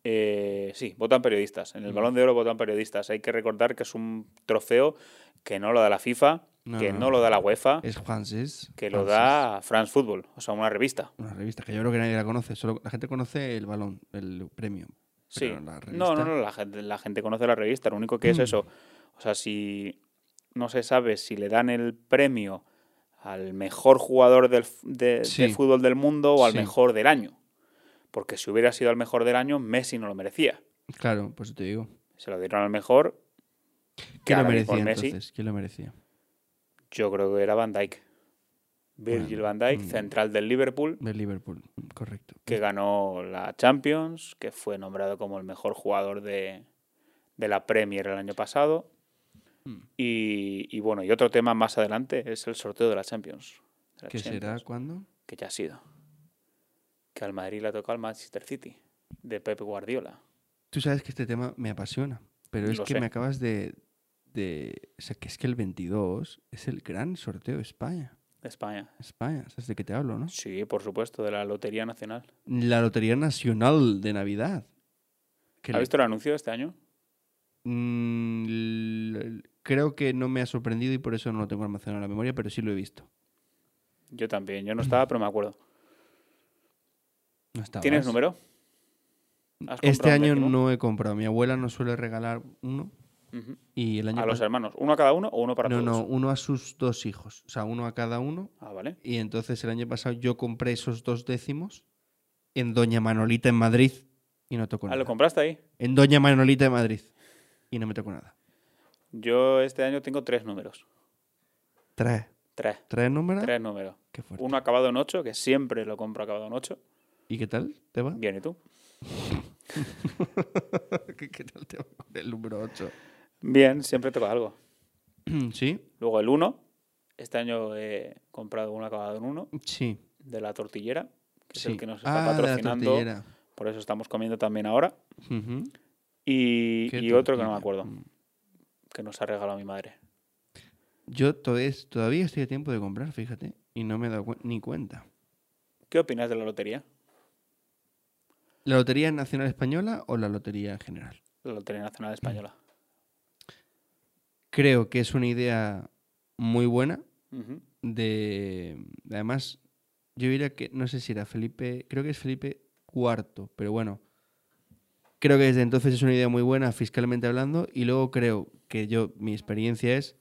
eh, sí, votan periodistas. En el Mm. Balón de Oro votan periodistas. Hay que recordar que es un trofeo que no lo da la FIFA, No, que no. no, lo da la UEFA, es Francis. que lo da France Football, o sea, una revista. Una revista que yo creo que nadie la conoce, solo la gente conoce el balón, el premio. Sí. No, no, no, la gente, la gente conoce la revista. Lo único que es Mm. eso. O sea, si no se sabe si le dan el premio al mejor jugador del, de, fútbol del mundo o al Sí. mejor del año. Porque si hubiera sido el mejor del año, Messi no lo merecía. Claro, pues te digo. Se lo dieron al mejor. ¿Quién lo merecía Messi, entonces? ¿Quién lo merecía? Yo creo que era Van Dijk. Virgil Van Dijk, mm. central del Liverpool, Del Liverpool, correcto. que ganó la Champions, que fue nombrado como el mejor jugador de, de la Premier el año pasado. Mm. Y, y bueno, y otro tema más adelante es el sorteo de la Champions. de la ¿Qué será? ¿Cuándo? Que ya ha sido. Que al Madrid le ha tocado al Manchester City, de Pep Guardiola. Tú sabes que este tema me apasiona, pero es Lo que sé. me acabas de, de... O sea, que es que el 22 es el gran sorteo de España. de España. España, ¿sabes de qué te hablo, no? Sí, por supuesto, de la Lotería Nacional. La Lotería Nacional de Navidad. ¿Has le- visto el anuncio de este año? Mm, creo que no me ha sorprendido y por eso no lo tengo almacenado en la memoria, pero sí lo he visto. Yo también. Yo no estaba, pero me acuerdo. No estabas. ¿Tienes número? ¿Has Este año no he comprado. Mi abuela nos suele regalar uno Y el año A los hermanos. ¿Uno a cada uno o uno para No, todos? no, uno a sus dos hijos. O sea, uno a cada uno. Ah, vale. Y entonces el año pasado yo compré esos dos décimos en Doña Manolita en Madrid y no tocó Ah, nada. ¿lo compraste ahí? En Doña Manolita de Madrid y no me tocó nada. Yo este año tengo tres números. Tres. Tres. ¿Tres números? Tres números. Qué fuerte. Uno acabado en 8, que siempre lo compro acabado en 8. ¿Y qué tal te va? Bien, ¿y tú? ¿Qué, qué tal te va con el número 8? Bien, siempre toca algo. ¿Sí? Luego el 1. Este año he comprado uno acabado en 1 Sí. de la tortillera, que es sí. el que nos está Ah, de la patrocinando. Por eso estamos comiendo también ahora. Y, otro que no me acuerdo, Mm. que nos ha regalado mi madre. Yo todavía, todavía estoy a tiempo de comprar, fíjate, y no me he dado ni cuenta. ¿Qué opinas de la lotería? ¿La Lotería Nacional Española o la Lotería en general? La Lotería Nacional Española. Creo que es una idea muy buena. De. Además, yo diría que. No sé si era Felipe. Creo que es Felipe IV, pero bueno. Creo que desde entonces es una idea muy buena fiscalmente hablando. Y luego creo que yo. Mi experiencia es.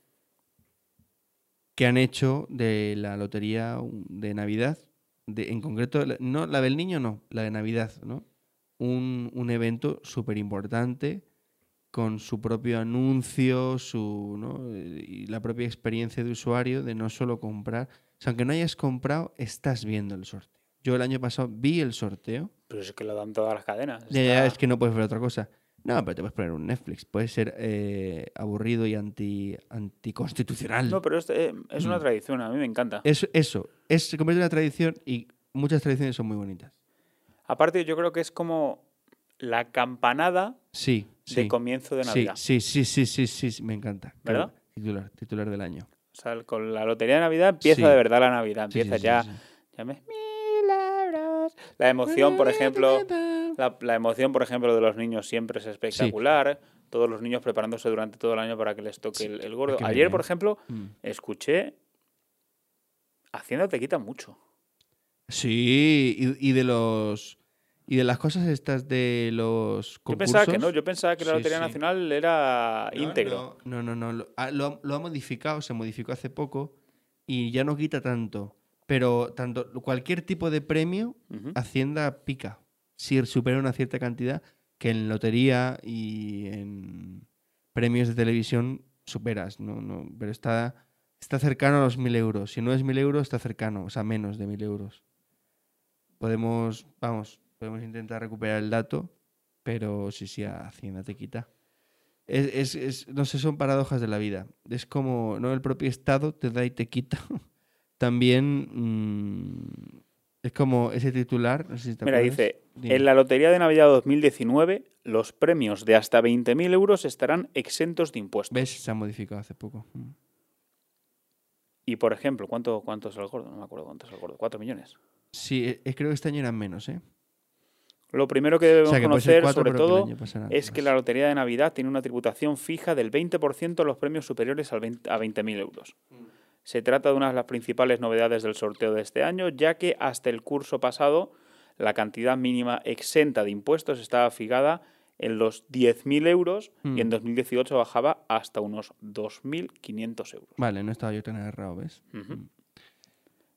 Que han hecho de la lotería de Navidad. De, en concreto, no la del niño, no. La de Navidad, ¿no? Un, un evento súper importante con su propio anuncio, su, ¿no? Eh, y la propia experiencia de usuario de no solo comprar. O sea, aunque no hayas comprado, estás viendo el sorteo. Yo el año pasado vi el sorteo. Pero es que lo dan todas las cadenas. Ya, es que no puedes ver otra cosa. No, pero te puedes poner un Netflix. Puede ser eh, aburrido y anti, anticonstitucional. No, pero es, eh, es una Mm. tradición, a mí me encanta. Eso, eso. Es, se convierte en una tradición y muchas tradiciones son muy bonitas. Aparte, yo creo que es como la campanada Sí, de sí. comienzo de Navidad. sí, sí, sí, sí, sí, sí, me encanta. ¿Verdad? Titular, titular del año. O sea, con la lotería de Navidad empieza Sí. de verdad la Navidad. Empieza ya. ya me-. La emoción, por ejemplo. La, la emoción, por ejemplo, de los niños siempre es espectacular. Todos los niños preparándose durante todo el año para que les toque el, el gordo. Ayer, por ejemplo, Mm. escuché. Hacienda te quita mucho. Sí, y, y de los y de las cosas estas de los Yo concursos. pensaba que no, yo pensaba que la Sí, Lotería sí. Nacional era No, íntegro. No, no, no, no, Lo, ha- lo modificado, se modificó hace poco y ya no quita tanto. Pero tanto cualquier tipo de premio. Hacienda pica. Si supera una cierta cantidad, que en lotería y en premios de televisión superas, no, no, pero está, está cercano a los mil euros. Si no es mil euros, está cercano, o sea, menos de mil euros. Podemos, vamos, podemos intentar recuperar el dato, pero sí, sí, a Hacienda te quita. Es, es- es- no sé, son paradojas de la vida. Es como, ¿no? El propio Estado te da y te quita. También mm, es como ese titular. no sé si te Mira, acuerdas. dice, Dime. en la Lotería de Navidad 2019, los premios de hasta 20.000 euros estarán exentos de impuestos. ¿Ves? Se ha modificado hace poco. Mm. Y, por ejemplo, ¿cuánto, ¿cuánto es el gordo? No me acuerdo cuánto es el gordo. ¿Cuatro millones? Sí, eh, eh, creo que este año eran menos, ¿eh? Lo primero que debemos O sea, que puede ser conocer, sobre que todo, es que la Lotería de Navidad tiene una tributación fija del 20% en los premios superiores al 20 a 20.000 euros. Se trata de una de las principales novedades del sorteo de este año, ya que hasta el curso pasado la cantidad mínima exenta de impuestos estaba fijada en los 10.000 euros y en Mm. 2018 bajaba hasta unos 2.500 euros. Vale, no estaba yo tan errado, ¿ves? Ujú. Mm.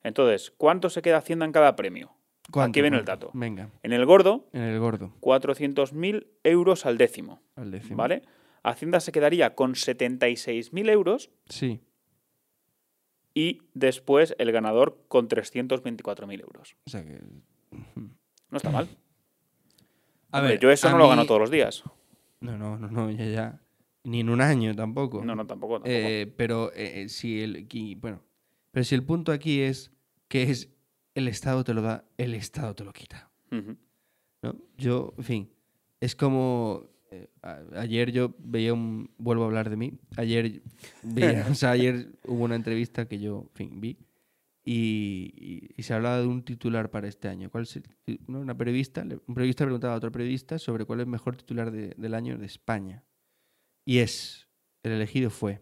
Entonces, ¿cuánto se queda Hacienda en cada premio? ¿Cuánto, Aquí viene el dato. Venga, En el gordo, en el gordo, 400.000 euros al décimo. al décimo. ¿Vale? Hacienda se quedaría con 76.000 euros Sí. y después el ganador con 324.000 euros. O sea que. No está mal. A Hombre, ver, yo eso no lo gano todos los días. No, no, no, no, ya, ya. Ni en un año tampoco. No, no, tampoco. tampoco. Eh, pero eh, eh, si el aquí- bueno, pero si el punto aquí es que es el Estado te lo da, el Estado te lo quita. ¿no? Yo, en fin, es como eh, a- ayer yo veía un vuelvo a hablar de mí. Ayer veía, o sea, ayer hubo una entrevista que yo, en fin, vi y, y- y se hablaba de un titular para este año. ¿Cuál es el? Una periodista, un periodista preguntaba a otro periodista sobre cuál es el mejor titular de- del año de España. Y es, el elegido fue...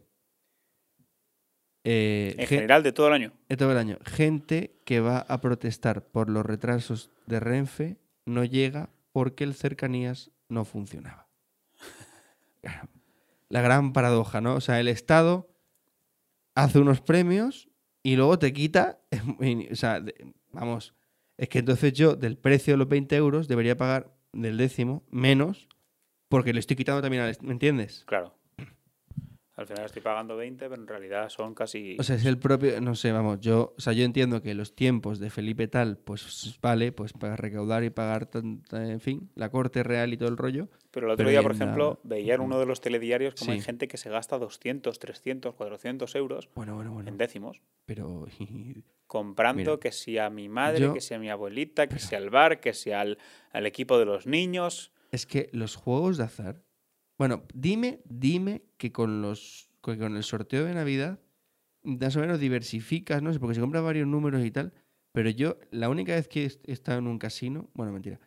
eh, En gen- general, de todo el año. de todo el año. Gente que va a protestar por los retrasos de Renfe no llega porque el cercanías no funcionaba. La gran paradoja, ¿no? O sea, el Estado hace unos premios y luego te quita. O sea, vamos. Es que entonces yo, del precio de los 20 euros, debería pagar del décimo menos porque le estoy quitando también al. ¿Me entiendes? Claro. Al final estoy pagando 20, pero en realidad son casi... O sea, es el propio, no sé, vamos, yo, o sea, yo entiendo que los tiempos de Felipe tal, pues vale, pues para recaudar y pagar, en fin, la corte real y todo el rollo. Pero el otro pero día, por ejemplo, la- veía en uno de los telediarios como hay gente que se gasta 200, 300, 400 euros Bueno, bueno, bueno. en décimos Pero, comprando Mira, que si a mi madre, yo- que si a mi abuelita, que si al bar, que si al, al equipo de los niños. es que los juegos de azar, bueno, dime, dime que con los, que con el sorteo de Navidad, más o menos diversificas, no sé, porque se compran varios números y tal, pero yo, la única vez que he est- he estado en un casino, bueno, mentira,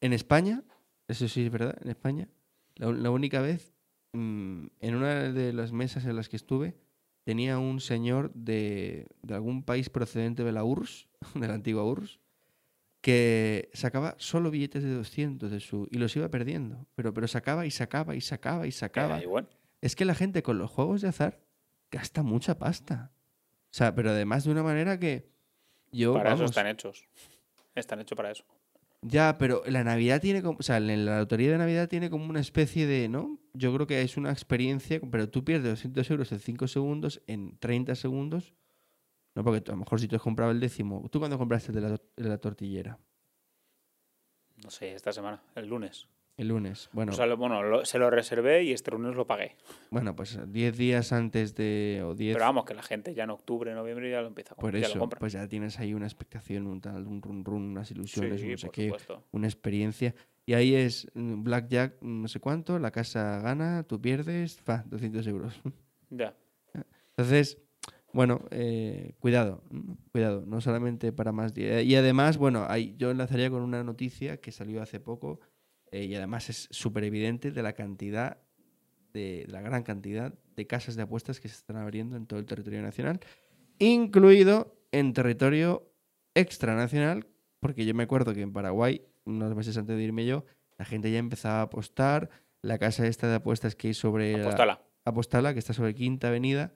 en España, eso sí es verdad, en España, la única vez, mm, en una de las mesas en las que estuve, tenía un señor de, de algún país procedente de la URSS, de la antigua URSS, que sacaba solo billetes de 200 de su, y los iba perdiendo, pero, pero sacaba y sacaba y sacaba y sacaba. igual. Es que la gente con los juegos de azar gasta mucha pasta. O sea, pero además de una manera que yo, Para eso están hechos. Están hechos para eso. ya, pero la Navidad tiene como, o sea, la lotería de Navidad tiene como una especie de, ¿no? Yo creo que es una experiencia, pero tú pierdes 200 euros en 5 segundos, en 30 segundos. No, porque tú- a lo mejor si tú has comprado el décimo. ¿Tú cuándo compraste el de la, de la tortillera? No sé, esta semana, el lunes. El lunes. Bueno, O sea, lo- bueno, lo- se lo reservé y este lunes lo pagué. bueno pues 10 días antes de, o 10 Pero vamos, que la gente ya en octubre, noviembre ya lo empieza a Por comprar. ya lo eso, compra. pues ya tienes ahí una expectación, un tal, un run run, unas ilusiones, sí, un no sé por qué, supuesto. una experiencia. Y ahí es mm, Blackjack, mm, no sé cuánto, la casa gana, tú pierdes, fa, 200 euros. Ya. Entonces, bueno, eh, cuidado, mm, cuidado, no solamente para más. eh, Y además, bueno, ahí yo enlazaría con una noticia que salió hace poco eh, y además es súper evidente de la cantidad, de, de la gran cantidad de casas de apuestas que se están abriendo en todo el territorio nacional, incluido en territorio extranacional, porque yo me acuerdo que en Paraguay, unos meses antes de irme yo, la gente ya empezaba a apostar, la casa esta de apuestas que hay sobre... la- Apóstala. Apostala, que está sobre Quinta Avenida,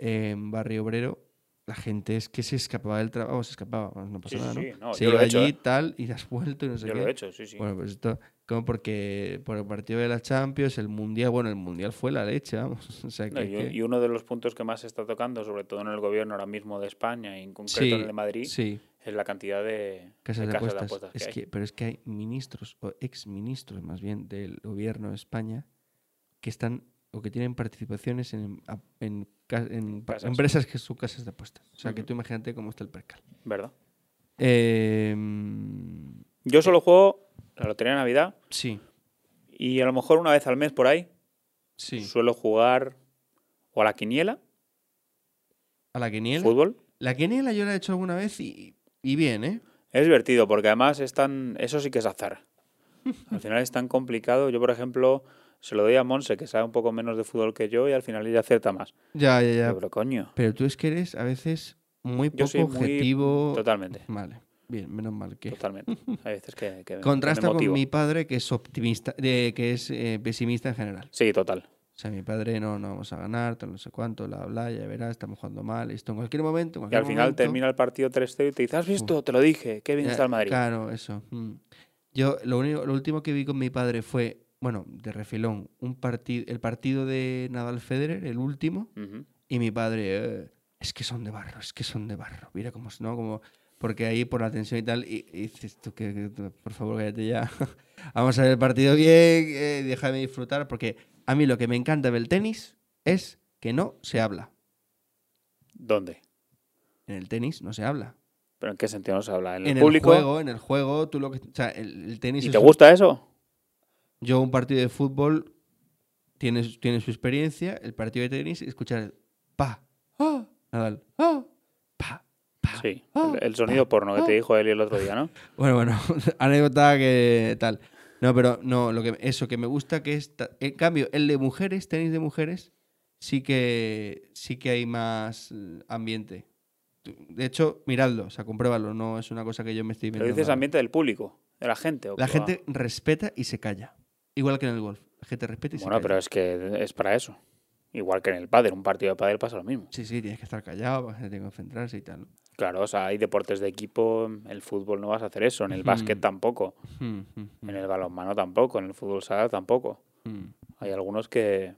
en Barrio Obrero, la gente es que se escapaba del trabajo, se escapaba, bueno, no pasa Sí, nada, ¿no? sí, no, se yo lo iba he hecho, allí, ¿eh? tal, y has vuelto y no sé Yo qué. lo he hecho, sí, sí. Bueno, pues esto, como porque por el partido de la Champions, el Mundial, bueno, el Mundial fue la leche, vamos. O sea, No, y, que- y uno de los puntos que más se está tocando, sobre todo en el gobierno ahora mismo de España y en concreto sí, en el de Madrid, sí, es la cantidad de casas de, de apuestas. que es hay. que, pero es que hay ministros, o exministros más bien, del gobierno de España, que están o que tienen participaciones en, empresas que son casas de apuestas. O sea, que tú imagínate cómo está el percal. ¿Verdad? Eh, Yo solo juego la lotería de Navidad sí, y a lo mejor una vez al mes por ahí sí. suelo jugar o a la quiniela, A la quiniela. fútbol. La quiniela yo la he hecho alguna vez y, y bien, ¿eh? Es divertido porque además es tan... Eso sí que es azar. Al final es tan complicado. Yo, por ejemplo, se lo doy a Monse, que sabe un poco menos de fútbol que yo y al final ella acierta más. Ya, ya, ya. Pero coño, Pero tú es que eres a veces muy poco muy- objetivo. totalmente. Vale, bien, menos mal que. totalmente. Hay veces que, Contrasta me con mi padre que es optimista, de, que es eh, pesimista en general. Sí, total. O sea, mi padre no, no vamos a ganar, tal, no sé cuánto, bla, bla, ya verás, estamos jugando mal, esto en cualquier momento. en Y al final momento- termina el partido 3-0 y te dices, ¿has visto? Te lo dije, qué bien Ya, está el Madrid. Claro, eso. mm. Yo lo único, lo último que vi con mi padre fue, bueno, de refilón, un partido, el partido de Nadal Federer, el último, y mi padre, "Eh, es que son de barro, es que son de barro. Mira cómo, ¿no? Como, porque ahí por la tensión y tal, y, y dices tú que, por favor, cállate ya. Vamos a ver el partido bien, eh, déjame disfrutar, porque a mí lo que me encanta del tenis es que no se habla. ¿Dónde? En el tenis no se habla. ¿Pero en qué sentido no se habla? ¿En, En, el público? el juego, en el juego, tú lo que, o sea, el, el tenis ¿Y es te un- gusta eso? Yo un partido de fútbol tiene, tiene su experiencia, el partido de tenis, escuchar el pa, ah, Nadal, ah, pa, pa. Sí, el, el sonido porno que te dijo Eli el otro día, ¿no? Bueno, bueno, anécdota que tal. No, pero no, lo que eso que me gusta que es en cambio el de mujeres, tenis de mujeres, sí que sí que hay más eh, ambiente. De hecho, miradlo, o sea, compruébalo, no es una cosa que yo me estoy Pero inventando. dices ahora. ambiente del público, de la gente. ¿o La gente respeta y se calla. Igual que en el golf. La gente respeta y se Bueno, pero es que es para eso. Igual que en el pádel, un partido de pádel pasa lo mismo. Sí, sí, tienes que estar callado, la gente tiene que concentrarse y tal. Claro, o sea, hay deportes de equipo, el fútbol no vas a hacer eso, en el básquet Ujú. tampoco, en el balonmano tampoco, en el fútbol sala tampoco. Hay algunos que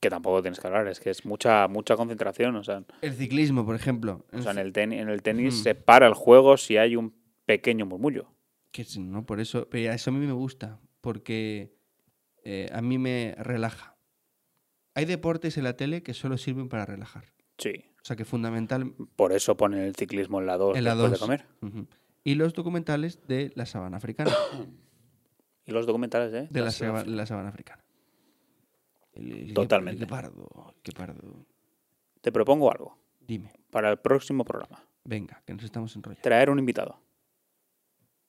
que tampoco tienes que hablar, es que es mucha mucha concentración, o sea, El ciclismo, por ejemplo. o sea, en el tenis, en el tenis se para el juego si hay un pequeño murmullo. Que no, por eso. Pero eso a mí me gusta. Porque eh, a mí me relaja. Hay deportes en la tele que solo sirven para relajar. Sí, O sea que fundamental por eso ponen el ciclismo en la 2 en la después de 2. comer. Ujú. Y los documentales de la sabana africana. Y los documentales, ¿eh? De la, saba- la sabana africana. El- el- el Totalmente. guepardo, el guepardo. Te propongo algo Dime, para el próximo programa. venga, que nos estamos enrollando. Traer un invitado,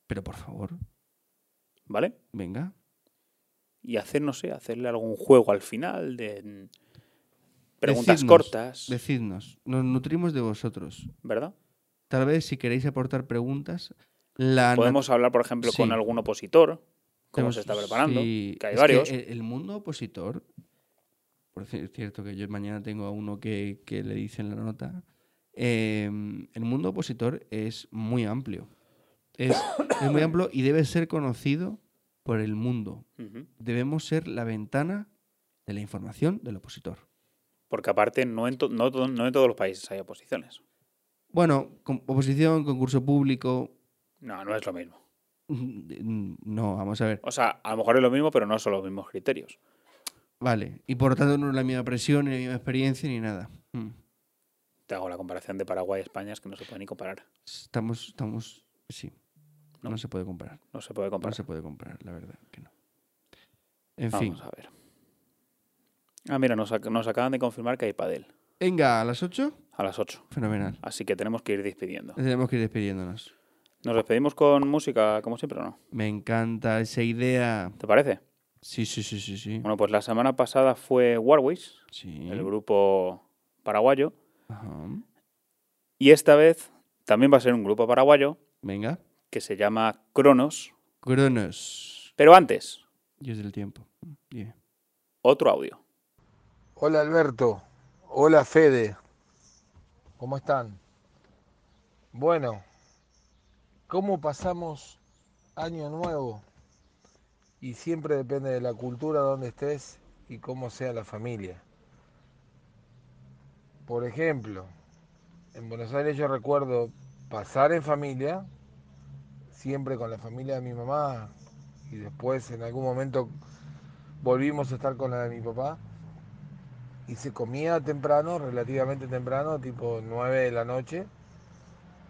Pero por favor, ¿vale? venga. Y hacer, no sé, hacerle algún juego al final de mm, preguntas Decidnos, cortas, Decidnos, nos nutrimos de vosotros. ¿verdad? Tal vez si queréis aportar preguntas, la Podemos hablar, por ejemplo, con algún opositor, como Tenemos- se está preparando, sí, que hay es varios. el, el mundo opositor, por ci- cierto que yo mañana tengo a uno que, que le dicen la nota, eh, el mundo opositor es muy amplio. Es, es muy amplio y debe ser conocido por el mundo. Debemos ser la ventana de la información del opositor. Porque aparte, no en, no, no en todos los países hay oposiciones. Bueno, con- oposición, concurso público, No, no es lo mismo. mm, no, vamos a ver. O sea, a lo mejor es lo mismo, pero no son los mismos criterios. Vale, y por lo tanto no es la misma presión, ni la misma experiencia, ni nada. Mm. Te hago la comparación de Paraguay y España, es que no se puede ni comparar. Estamos, estamos, sí. No, No. se puede comparar. No se puede No comparar. se puede comparar, la verdad que no. En fin. Vamos a ver. Ah, mira, nos, ac- nos acaban de confirmar que hay padel Venga, a las 8. a las 8. Fenomenal. Así que tenemos que ir despidiendo. Tenemos que ir despidiéndonos. ¿Nos despedimos con música, como siempre, o no? Me encanta esa idea. ¿Te parece? Sí, sí, sí, sí, sí. Bueno, pues la semana pasada fue Warwish, Sí. el grupo paraguayo. Ajá. Y esta vez también va a ser un grupo paraguayo Venga. Que se llama Cronos. Cronos. Pero antes, Dios del tiempo. Dime. otro audio. Hola Alberto, hola Fede, ¿cómo están? Bueno, ¿cómo pasamos año nuevo? Y siempre depende de la cultura donde estés y cómo sea la familia. Por ejemplo, en Buenos Aires yo recuerdo pasar en familia, siempre con la familia de mi mamá, y después en algún momento volvimos a estar con la de mi papá y se comía temprano, relativamente temprano, tipo 9 de la noche,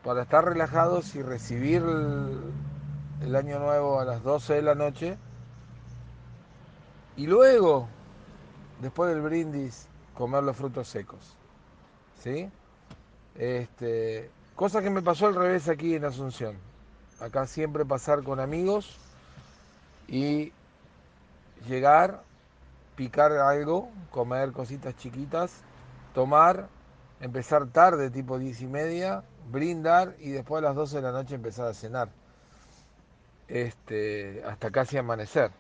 para estar relajados y recibir el, el año nuevo a las 12 de la noche. Y luego, después del brindis, comer los frutos secos. ¿Sí? Este, cosa que me pasó al revés aquí en Asunción. Acá siempre pasar con amigos y llegar, picar algo, comer cositas chiquitas, tomar, empezar tarde, tipo 10 y media, brindar y después a las 12 de la noche empezar a cenar. Este, hasta casi amanecer.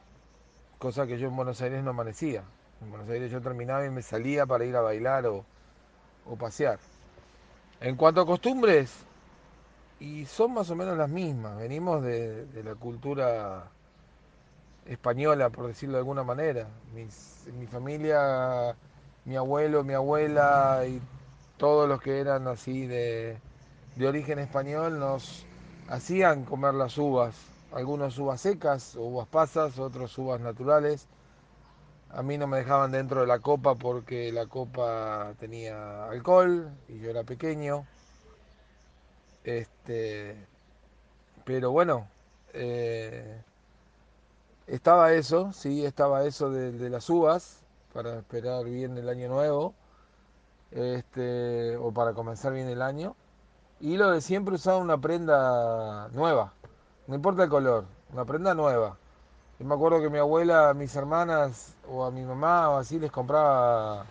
Cosa que yo en Buenos Aires no amanecía. En Buenos Aires yo terminaba y me salía para ir a bailar o, o pasear. En cuanto a costumbres, y son más o menos las mismas. Venimos de, de la cultura española, por decirlo de alguna manera. Mi familia, mi abuelo, mi abuela y todos los que eran así de, de origen español nos hacían comer las uvas. Algunos uvas secas, uvas pasas, otros uvas naturales. A mí no me dejaban dentro de la copa porque la copa tenía alcohol y yo era pequeño. Este, pero bueno, eh, estaba eso, sí, estaba eso de, de las uvas para esperar bien el año nuevo, este, o para comenzar bien el año. Y lo de siempre usar una prenda nueva, no importa el color, una prenda nueva. Yo me acuerdo que mi abuela, a mis hermanas o a mi mamá o así les compraba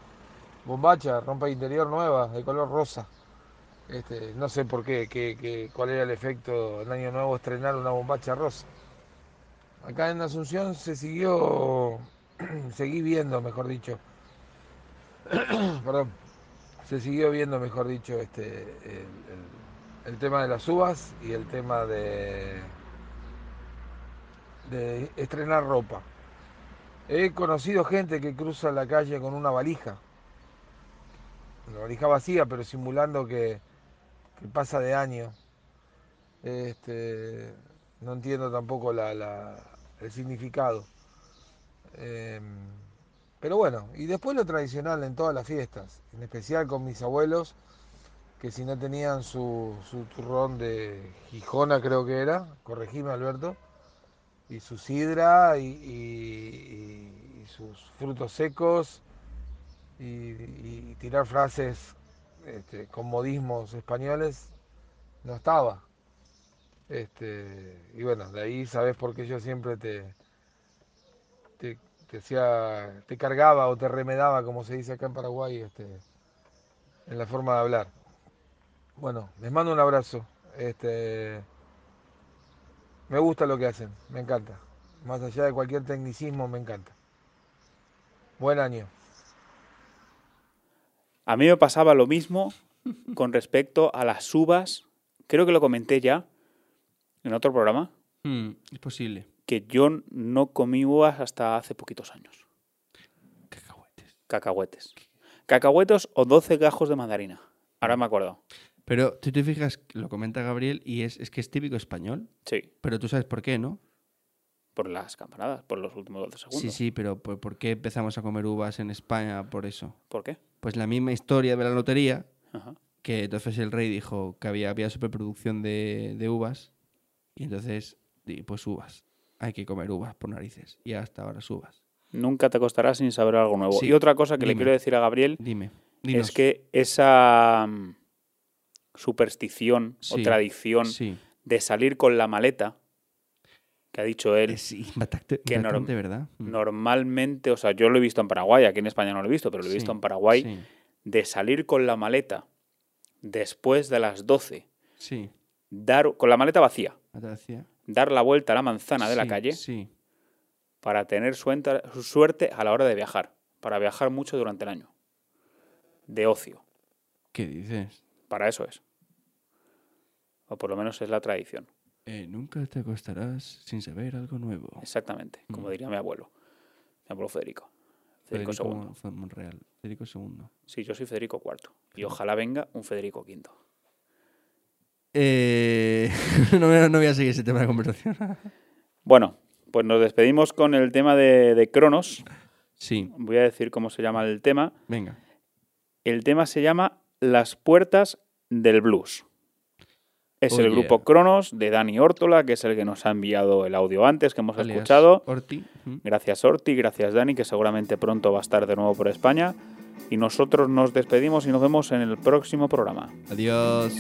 bombacha, rompa interior nueva, de color rosa. Este, no sé por qué, cuál era el efecto en Año Nuevo estrenar una bombacha rosa. Acá en Asunción se siguió, seguí viendo, mejor dicho, perdón, se siguió viendo, mejor dicho, este, el, el- el tema de las uvas y el tema de, de estrenar ropa. He conocido gente que cruza la calle con una valija, una valija vacía, pero simulando que, que pasa de año. Este, no entiendo tampoco la- la- el significado. Em, pero bueno, y después lo tradicional en todas las fiestas, en especial con mis abuelos, que si no tenían su, su turrón de Gijona, creo que era, corregime Alberto, y su sidra y, y- y sus frutos secos, y, y tirar frases este, con modismos españoles, no estaba. Este, y bueno, de ahí sabes por qué yo siempre te, te, te hacía, te cargaba o te remedaba, como se dice acá en Paraguay, este, en la forma de hablar. Bueno, les mando un abrazo. Este, me gusta lo que hacen, me encanta. Más allá de cualquier tecnicismo, me encanta. Buen año. A mí me pasaba lo mismo con respecto a las uvas. Creo que lo comenté ya en otro programa, Mm, es posible. que yo no comí uvas hasta hace poquitos años. Cacahuetes. Cacahuetes. Cacahuetes o 12 gajos de mandarina. Ahora me acuerdo. Pero tú te fijas, lo comenta Gabriel, y es, es que es típico español. Sí, Pero tú sabes por qué, ¿no? por las campanadas, por los últimos 12 segundos. Sí, sí, pero ¿por, por qué empezamos a comer uvas en España por eso? ¿Por qué? Pues la misma historia de la lotería, Ajá. que entonces el rey dijo que había, había superproducción de, de uvas, y entonces, pues uvas. Hay que comer uvas por narices. Y hasta ahora uvas. Nunca te acostarás sin saber algo nuevo. Sí, Y otra cosa que le quiero decir a Gabriel Dime. dinos. es que esa mm, superstición o tradición Sí. de salir con la maleta, que ha dicho él, Es impactante, que norm- impactante, ¿verdad? Mm. normalmente, o sea, yo lo he visto en Paraguay, aquí en España no lo he visto, pero lo he visto Sí, en Paraguay, Sí, de salir con la maleta después de las 12, sí. dar con la maleta vacía, dar la vuelta a la manzana de la calle Sí. para tener suerte a la hora de viajar, para viajar mucho durante el año, de ocio, ¿Qué dices? para eso es. O por lo menos es la tradición. Eh, nunca te acostarás sin saber algo nuevo. Exactamente, como Mm. diría mi abuelo, mi abuelo Federico. Federico, Federico II. Monreal. Federico II. Sí, yo soy Federico IV. Y ojalá venga un Federico V. Eh, no, voy a- no voy a seguir ese tema de conversación. Bueno, pues nos despedimos con el tema de, de Cronos. sí, Voy a decir cómo se llama el tema. venga. El tema se llama Las puertas del blues. Es Oh, el yeah. grupo Cronos de Dani Órtola, que es el que nos ha enviado el audio antes, que hemos alias escuchado. Orti. Mm. Gracias Orti, gracias Dani, que seguramente pronto va a estar de nuevo por España. Y nosotros nos despedimos y nos vemos en el próximo programa. Adiós.